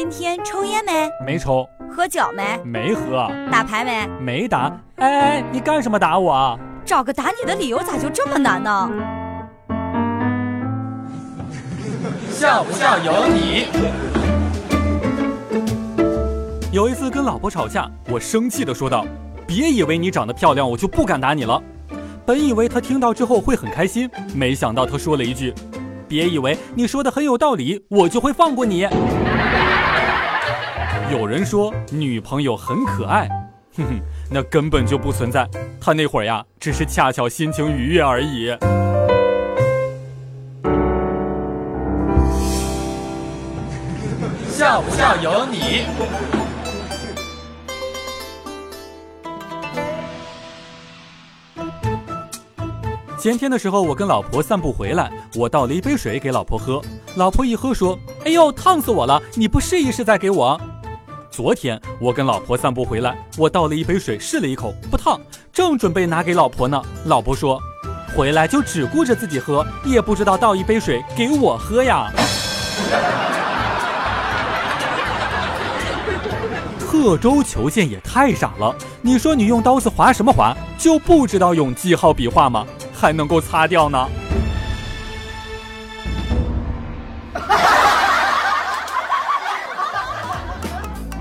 今天抽烟没？没抽。喝酒没？没喝。打牌没？没打。哎哎，你干什么打我啊？找个打你的理由咋就这么难呢？笑不笑由你。有一次跟老婆吵架，我生气的说道：“别以为你长得漂亮，我就不敢打你了。”本以为他听到之后会很开心，没想到他说了一句：“别以为你说的很有道理，我就会放过你。”有人说女朋友很可爱，哼哼，那根本就不存在。他那会儿呀，只是恰巧心情愉悦而已。笑不笑由你。前天的时候，我跟老婆散步回来，我倒了一杯水给老婆喝，老婆一喝说：“哎呦，烫死我了！你不试一试再给我？”昨天我跟老婆散步回来，我倒了一杯水试了一口，不烫，正准备拿给老婆呢，老婆说：“回来就只顾着自己喝，也不知道倒一杯水给我喝呀。”刻舟求剑也太傻了！你说你用刀子划什么划，就不知道用记号笔画吗？还能够擦掉呢？